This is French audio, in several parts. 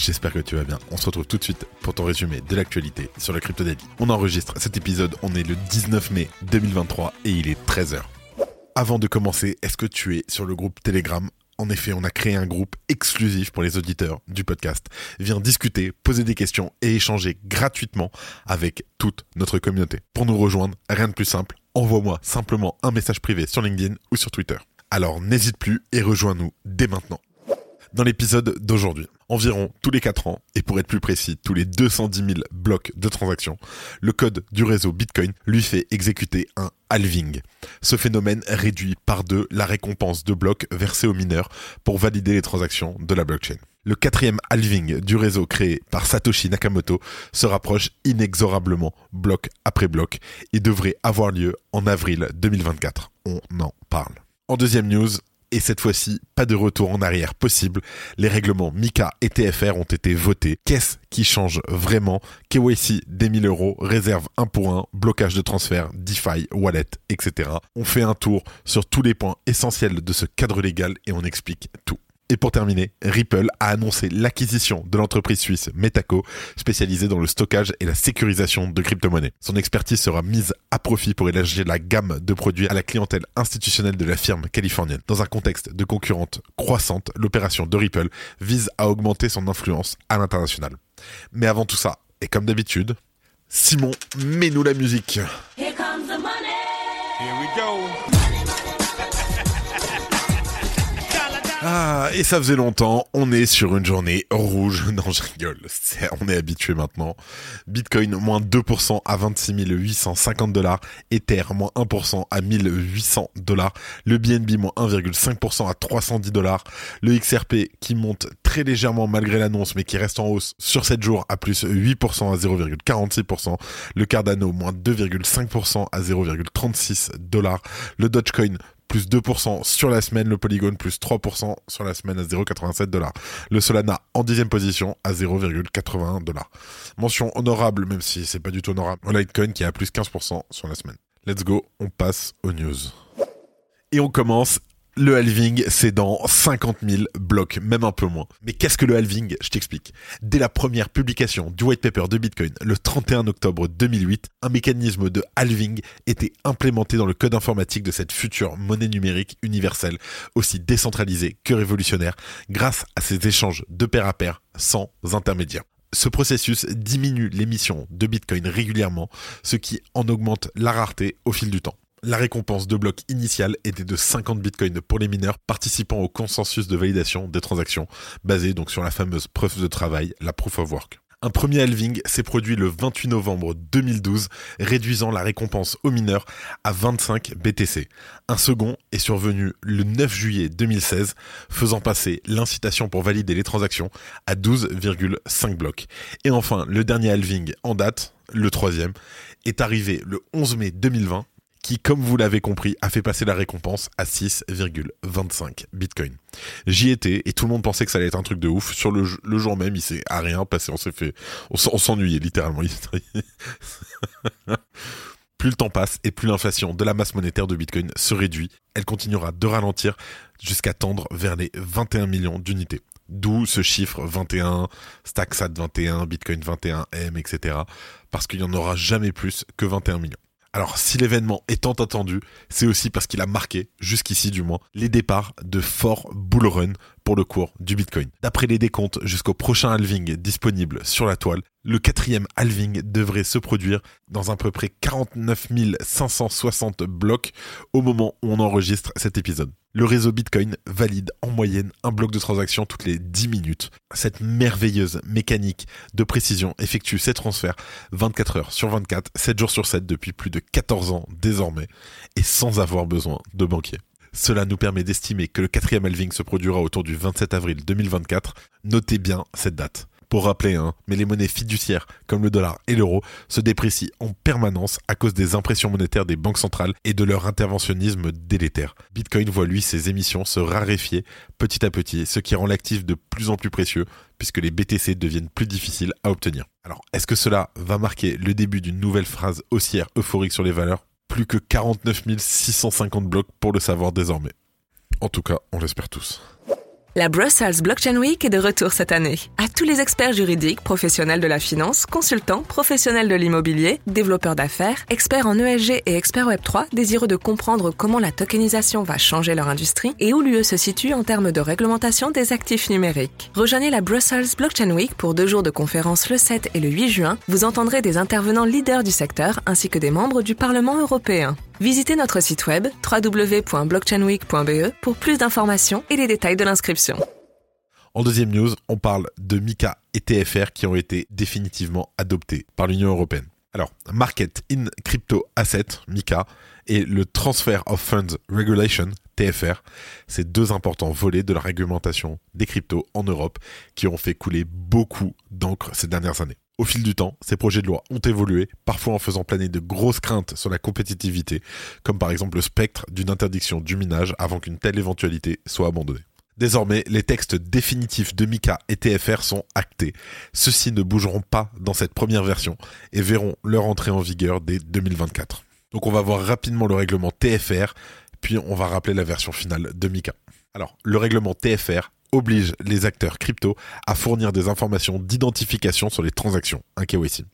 J'espère que tu vas bien. On se retrouve tout de suite pour ton résumé de l'actualité sur le Crypto Daily. On enregistre cet épisode, on est le 19 mai 2023 et il est 13h. Avant de commencer, est-ce que tu es sur le groupe Telegram? En effet, on a créé un groupe exclusif pour les auditeurs du podcast. Viens discuter, poser des questions et échanger gratuitement avec toute notre communauté. Pour nous rejoindre, rien de plus simple, envoie-moi simplement un message privé sur LinkedIn ou sur Twitter. Alors n'hésite plus et rejoins-nous dès maintenant. Dans l'épisode d'aujourd'hui, environ tous les 4 ans, et pour être plus précis, tous les 210 000 blocs de transactions, le code du réseau Bitcoin lui fait exécuter un halving. Ce phénomène réduit par deux la récompense de blocs versés aux mineurs pour valider les transactions de la blockchain. Le quatrième halving du réseau créé par Satoshi Nakamoto se rapproche inexorablement bloc après bloc et devrait avoir lieu en avril 2024. On en parle. En deuxième news, et cette fois-ci, pas de retour en arrière possible. Les règlements MICA et TFR ont été votés. Qu'est-ce qui change vraiment? KYC des 1000 euros, réserve 1 pour 1, blocage de transfert, DeFi, wallet, etc. On fait un tour sur tous les points essentiels de ce cadre légal et on explique tout. Et pour terminer, Ripple a annoncé l'acquisition de l'entreprise suisse Metaco, spécialisée dans le stockage et la sécurisation de crypto-monnaies. Son expertise sera mise à profit pour élargir la gamme de produits à la clientèle institutionnelle de la firme californienne. Dans un contexte de concurrence croissante, l'opération de Ripple vise à augmenter son influence à l'international. Mais avant tout ça, et comme d'habitude, Simon, mets-nous la musique. Here comes the money. Here we go. Ah, et ça faisait longtemps, on est sur une journée rouge. Non, je rigole, on est habitué maintenant. Bitcoin, moins 2% à 26 850 dollars. Ether, moins 1% à 1800 dollars. Le BNB, moins 1,5% à 310 dollars. Le XRP, qui monte très légèrement malgré l'annonce, mais qui reste en hausse sur 7 jours à plus 8% à 0,46%. Le Cardano, moins 2,5% à 0,36 dollars. Le Dogecoin, plus 2% sur la semaine, le Polygon plus 3% sur la semaine à 0,87 dollars. Le Solana en dixième position à 0,81 dollars. Mention honorable, même si c'est pas du tout honorable, au Litecoin qui est plus 15% sur la semaine. Let's go, on passe aux news. Et on commence. Le halving, c'est dans 50 000 blocs, même un peu moins. Mais qu'est-ce que le halving? Je t'explique. Dès la première publication du white paper de Bitcoin, le 31 octobre 2008, un mécanisme de halving était implémenté dans le code informatique de cette future monnaie numérique universelle, aussi décentralisée que révolutionnaire, grâce à ces échanges de pair à pair sans intermédiaire. Ce processus diminue l'émission de Bitcoin régulièrement, ce qui en augmente la rareté au fil du temps. La récompense de bloc initial était de 50 bitcoins pour les mineurs participant au consensus de validation des transactions, basé donc sur la fameuse preuve de travail, la proof of work. Un premier halving s'est produit le 28 novembre 2012, réduisant la récompense aux mineurs à 25 BTC. Un second est survenu le 9 juillet 2016, faisant passer l'incitation pour valider les transactions à 12,5 blocs. Et enfin, le dernier halving en date, le troisième, est arrivé le 11 mai 2020 qui, comme vous l'avez compris, a fait passer la récompense à 6,25 bitcoin. J'y étais et tout le monde pensait que ça allait être un truc de ouf. Sur le, jour même, il s'est à rien passé. On s'est fait, on s'en- on s'ennuyait littéralement. plus le temps passe et plus l'inflation de la masse monétaire de Bitcoin se réduit, elle continuera de ralentir jusqu'à tendre vers les 21 millions d'unités. D'où ce chiffre 21, StackSat 21, Bitcoin 21, M, etc. Parce qu'il n'y en aura jamais plus que 21 millions. Alors, si l'événement est tant attendu, c'est aussi parce qu'il a marqué, jusqu'ici du moins, les départs de forts bull run pour le cours du Bitcoin. D'après les décomptes, jusqu'au prochain halving disponible sur la toile, le quatrième halving devrait se produire dans à peu près 49 560 blocs au moment où on enregistre cet épisode. Le réseau Bitcoin valide en moyenne un bloc de transaction toutes les 10 minutes. Cette merveilleuse mécanique de précision effectue ces transferts 24 heures sur 24, 7 jours sur 7 depuis plus de 14 ans désormais et sans avoir besoin de banquier. Cela nous permet d'estimer que le quatrième halving se produira autour du 27 avril 2024. Notez bien cette date. Pour rappeler, hein, mais les monnaies fiduciaires comme le dollar et l'euro se déprécient en permanence à cause des impressions monétaires des banques centrales et de leur interventionnisme délétère. Bitcoin voit lui ses émissions se raréfier petit à petit, ce qui rend l'actif de plus en plus précieux puisque les BTC deviennent plus difficiles à obtenir. Alors, est-ce que cela va marquer le début d'une nouvelle phrase haussière euphorique sur les valeurs? Plus que 49 650 blocs pour le savoir désormais. En tout cas, on l'espère tous. La Brussels Blockchain Week est de retour cette année. À tous les experts juridiques, professionnels de la finance, consultants, professionnels de l'immobilier, développeurs d'affaires, experts en ESG et experts Web3, désireux de comprendre comment la tokenisation va changer leur industrie et où l'UE se situe en termes de réglementation des actifs numériques. Rejoignez la Brussels Blockchain Week pour deux jours de conférences le 7 et le 8 juin. Vous entendrez des intervenants leaders du secteur ainsi que des membres du Parlement européen. Visitez notre site web www.blockchainweek.be pour plus d'informations et les détails de l'inscription. En deuxième news, on parle de MICA et TFR qui ont été définitivement adoptés par l'Union européenne. Alors, Market in Crypto Asset, MICA, et le Transfer of Funds Regulation, TFR, ces deux importants volets de la réglementation des cryptos en Europe qui ont fait couler beaucoup d'encre ces dernières années. Au fil du temps, ces projets de loi ont évolué, parfois en faisant planer de grosses craintes sur la compétitivité, comme par exemple le spectre d'une interdiction du minage avant qu'une telle éventualité soit abandonnée. Désormais, les textes définitifs de Mika et TFR sont actés. Ceux-ci ne bougeront pas dans cette première version et verront leur entrée en vigueur dès 2024. Donc on va voir rapidement le règlement TFR, puis on va rappeler la version finale de Mika. Alors, le règlement TFR oblige les acteurs crypto à fournir des informations d'identification sur les transactions, un KYC.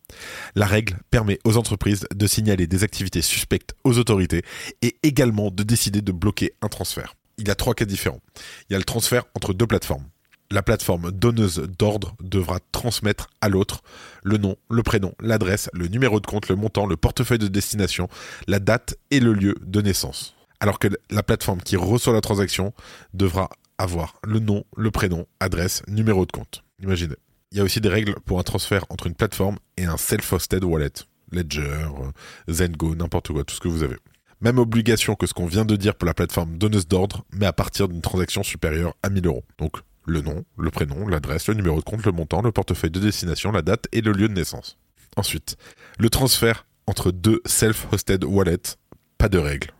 La règle permet aux entreprises de signaler des activités suspectes aux autorités et également de décider de bloquer un transfert. Il y a trois cas différents. Il y a le transfert entre deux plateformes. La plateforme donneuse d'ordre devra transmettre à l'autre le nom, le prénom, l'adresse, le numéro de compte, le montant, le portefeuille de destination, la date et le lieu de naissance alors que la plateforme qui reçoit la transaction devra avoir le nom, le prénom, adresse, numéro de compte. Imaginez. Il y a aussi des règles pour un transfert entre une plateforme et un self-hosted wallet. Ledger, euh, Zengo, n'importe quoi, tout ce que vous avez. Même obligation que ce qu'on vient de dire pour la plateforme donneuse d'ordre, mais à partir d'une transaction supérieure à 1000 euros. Donc, le nom, le prénom, l'adresse, le numéro de compte, le montant, le portefeuille de destination, la date et le lieu de naissance. Ensuite, le transfert entre deux self-hosted wallets, pas de règles.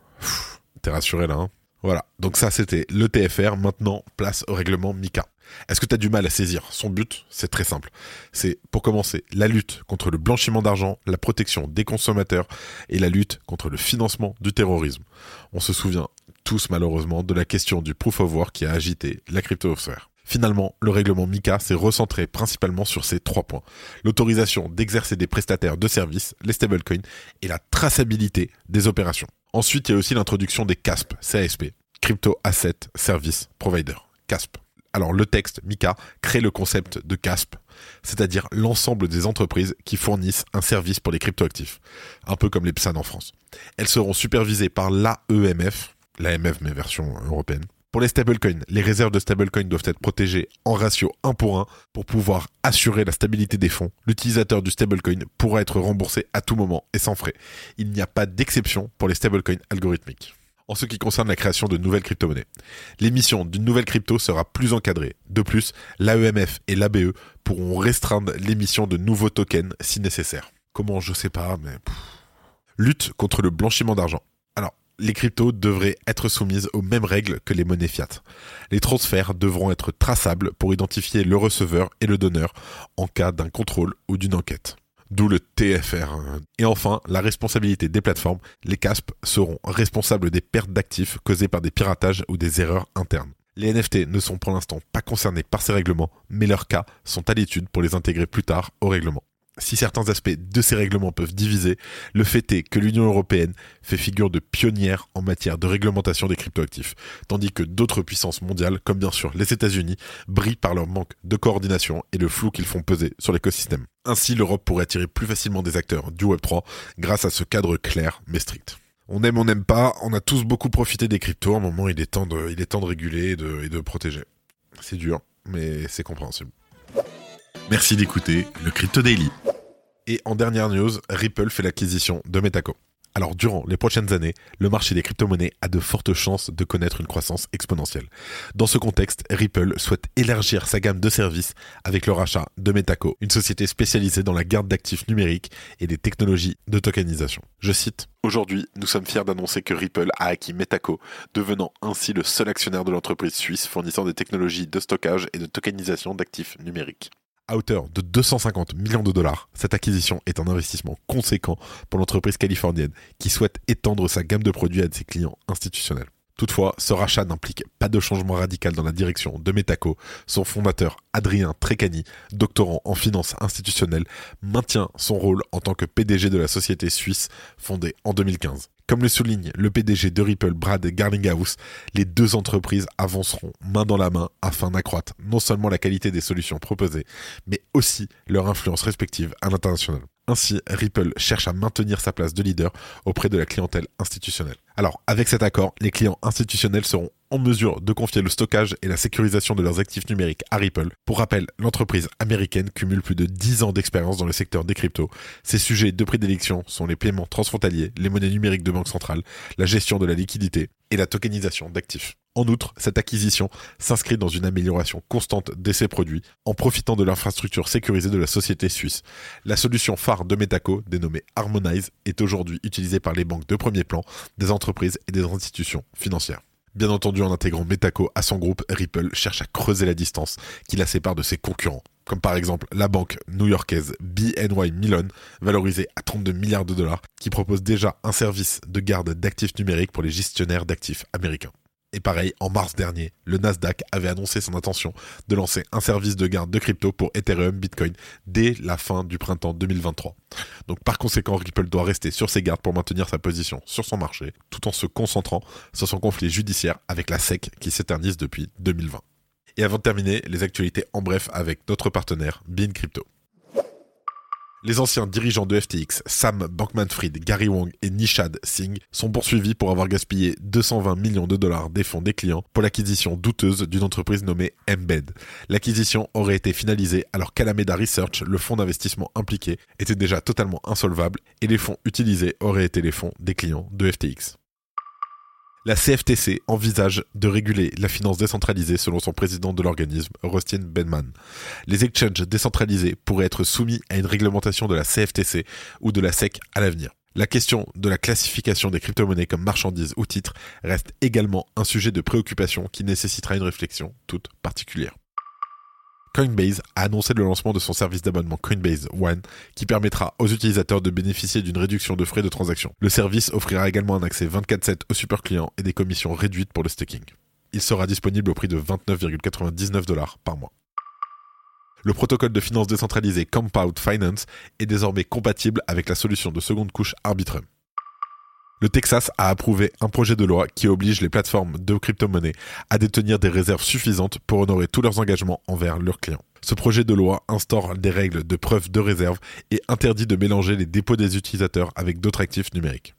T'es rassuré là, hein voilà, donc ça c'était le TFR, maintenant place au règlement MICA. Est-ce que tu as du mal à saisir Son but, c'est très simple. C'est pour commencer la lutte contre le blanchiment d'argent, la protection des consommateurs et la lutte contre le financement du terrorisme. On se souvient tous malheureusement de la question du proof of work qui a agité la cryptosphère. Finalement, le règlement MICA s'est recentré principalement sur ces trois points. L'autorisation d'exercer des prestataires de services, les stablecoins, et la traçabilité des opérations. Ensuite, il y a aussi l'introduction des CASP, CASP, Crypto Asset Service Provider, CASP. Alors le texte MICA crée le concept de CASP, c'est-à-dire l'ensemble des entreprises qui fournissent un service pour les cryptoactifs, un peu comme les PSAN en France. Elles seront supervisées par l'AEMF, l'AMF mais version européenne. Pour les stablecoins, les réserves de stablecoins doivent être protégées en ratio 1 pour 1 pour pouvoir assurer la stabilité des fonds. L'utilisateur du stablecoin pourra être remboursé à tout moment et sans frais. Il n'y a pas d'exception pour les stablecoins algorithmiques en ce qui concerne la création de nouvelles crypto-monnaies. L'émission d'une nouvelle crypto sera plus encadrée. De plus, l'AEMF et l'ABE pourront restreindre l'émission de nouveaux tokens si nécessaire. Comment Je sais pas, mais... Lutte contre le blanchiment d'argent. Les cryptos devraient être soumises aux mêmes règles que les monnaies fiat. Les transferts devront être traçables pour identifier le receveur et le donneur en cas d'un contrôle ou d'une enquête d'où le TFR. Et enfin, la responsabilité des plateformes. Les CASP seront responsables des pertes d'actifs causées par des piratages ou des erreurs internes. Les NFT ne sont pour l'instant pas concernés par ces règlements, mais leurs cas sont à l'étude pour les intégrer plus tard au règlement si certains aspects de ces règlements peuvent diviser, le fait est que l'Union européenne fait figure de pionnière en matière de réglementation des cryptoactifs, tandis que d'autres puissances mondiales, comme bien sûr les États-Unis, brillent par leur manque de coordination et le flou qu'ils font peser sur l'écosystème. Ainsi, l'Europe pourrait attirer plus facilement des acteurs du Web3 grâce à ce cadre clair mais strict. On aime, on n'aime pas, on a tous beaucoup profité des cryptos, à un moment il est temps de, il est temps de réguler et de, et de protéger. C'est dur, mais c'est compréhensible. Merci d'écouter le Crypto Daily. Et en dernière news, Ripple fait l'acquisition de Metaco. Alors durant les prochaines années, le marché des crypto-monnaies a de fortes chances de connaître une croissance exponentielle. Dans ce contexte, Ripple souhaite élargir sa gamme de services avec le rachat de Metaco, une société spécialisée dans la garde d'actifs numériques et des technologies de tokenisation. Je cite Aujourd'hui, nous sommes fiers d'annoncer que Ripple a acquis Metaco, devenant ainsi le seul actionnaire de l'entreprise suisse fournissant des technologies de stockage et de tokenisation d'actifs numériques. À hauteur de 250 millions de dollars, cette acquisition est un investissement conséquent pour l'entreprise californienne qui souhaite étendre sa gamme de produits à ses clients institutionnels. Toutefois, ce rachat n'implique pas de changement radical dans la direction de Metaco. Son fondateur, Adrien Trécani, doctorant en finance institutionnelle, maintient son rôle en tant que PDG de la société suisse fondée en 2015. Comme le souligne le PDG de Ripple, Brad Garlinghouse, les deux entreprises avanceront main dans la main afin d'accroître non seulement la qualité des solutions proposées, mais aussi leur influence respective à l'international. Ainsi, Ripple cherche à maintenir sa place de leader auprès de la clientèle institutionnelle. Alors, avec cet accord, les clients institutionnels seront en mesure de confier le stockage et la sécurisation de leurs actifs numériques à Ripple. Pour rappel, l'entreprise américaine cumule plus de 10 ans d'expérience dans le secteur des cryptos. Ses sujets de prédilection sont les paiements transfrontaliers, les monnaies numériques de banque centrale, la gestion de la liquidité et la tokenisation d'actifs. En outre, cette acquisition s'inscrit dans une amélioration constante de ses produits en profitant de l'infrastructure sécurisée de la société suisse. La solution phare de Metaco, dénommée Harmonize, est aujourd'hui utilisée par les banques de premier plan, des entreprises et des institutions financières. Bien entendu, en intégrant Metaco à son groupe, Ripple cherche à creuser la distance qui la sépare de ses concurrents, comme par exemple la banque new-yorkaise BNY Mellon, valorisée à 32 milliards de dollars, qui propose déjà un service de garde d'actifs numériques pour les gestionnaires d'actifs américains. Et pareil, en mars dernier, le Nasdaq avait annoncé son intention de lancer un service de garde de crypto pour Ethereum, Bitcoin dès la fin du printemps 2023. Donc par conséquent, Ripple doit rester sur ses gardes pour maintenir sa position sur son marché, tout en se concentrant sur son conflit judiciaire avec la SEC qui s'éternise depuis 2020. Et avant de terminer, les actualités en bref avec notre partenaire Bean Crypto. Les anciens dirigeants de FTX, Sam Bankman-Fried, Gary Wong et Nishad Singh, sont poursuivis pour avoir gaspillé 220 millions de dollars des fonds des clients pour l'acquisition douteuse d'une entreprise nommée Embed. L'acquisition aurait été finalisée alors qu'Alameda Research, le fonds d'investissement impliqué, était déjà totalement insolvable et les fonds utilisés auraient été les fonds des clients de FTX. La CFTC envisage de réguler la finance décentralisée selon son président de l'organisme, Rustin Benman. Les exchanges décentralisés pourraient être soumis à une réglementation de la CFTC ou de la SEC à l'avenir. La question de la classification des crypto-monnaies comme marchandises ou titres reste également un sujet de préoccupation qui nécessitera une réflexion toute particulière. Coinbase a annoncé le lancement de son service d'abonnement Coinbase One qui permettra aux utilisateurs de bénéficier d'une réduction de frais de transaction. Le service offrira également un accès 24/7 aux super clients et des commissions réduites pour le staking. Il sera disponible au prix de 29,99 dollars par mois. Le protocole de finance décentralisé Compound Finance est désormais compatible avec la solution de seconde couche Arbitrum. Le Texas a approuvé un projet de loi qui oblige les plateformes de crypto-monnaies à détenir des réserves suffisantes pour honorer tous leurs engagements envers leurs clients. Ce projet de loi instaure des règles de preuve de réserve et interdit de mélanger les dépôts des utilisateurs avec d'autres actifs numériques.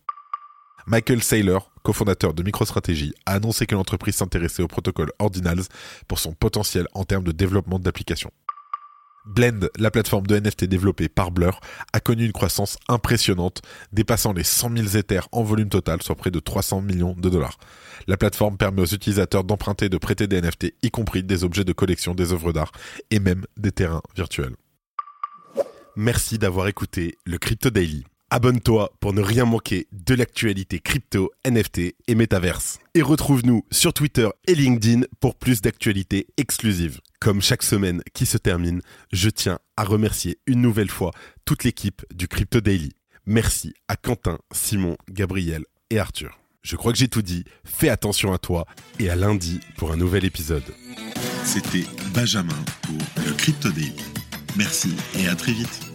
Michael Saylor, cofondateur de MicroStrategy, a annoncé que l'entreprise s'intéressait au protocole Ordinals pour son potentiel en termes de développement d'applications. Blend, la plateforme de NFT développée par Blur, a connu une croissance impressionnante, dépassant les 100 000 Ethers en volume total, soit près de 300 millions de dollars. La plateforme permet aux utilisateurs d'emprunter et de prêter des NFT, y compris des objets de collection, des œuvres d'art et même des terrains virtuels. Merci d'avoir écouté le Crypto Daily. Abonne-toi pour ne rien manquer de l'actualité crypto, NFT et métaverse. Et retrouve-nous sur Twitter et LinkedIn pour plus d'actualités exclusives. Comme chaque semaine qui se termine, je tiens à remercier une nouvelle fois toute l'équipe du Crypto Daily. Merci à Quentin, Simon, Gabriel et Arthur. Je crois que j'ai tout dit. Fais attention à toi et à lundi pour un nouvel épisode. C'était Benjamin pour le Crypto Daily. Merci et à très vite.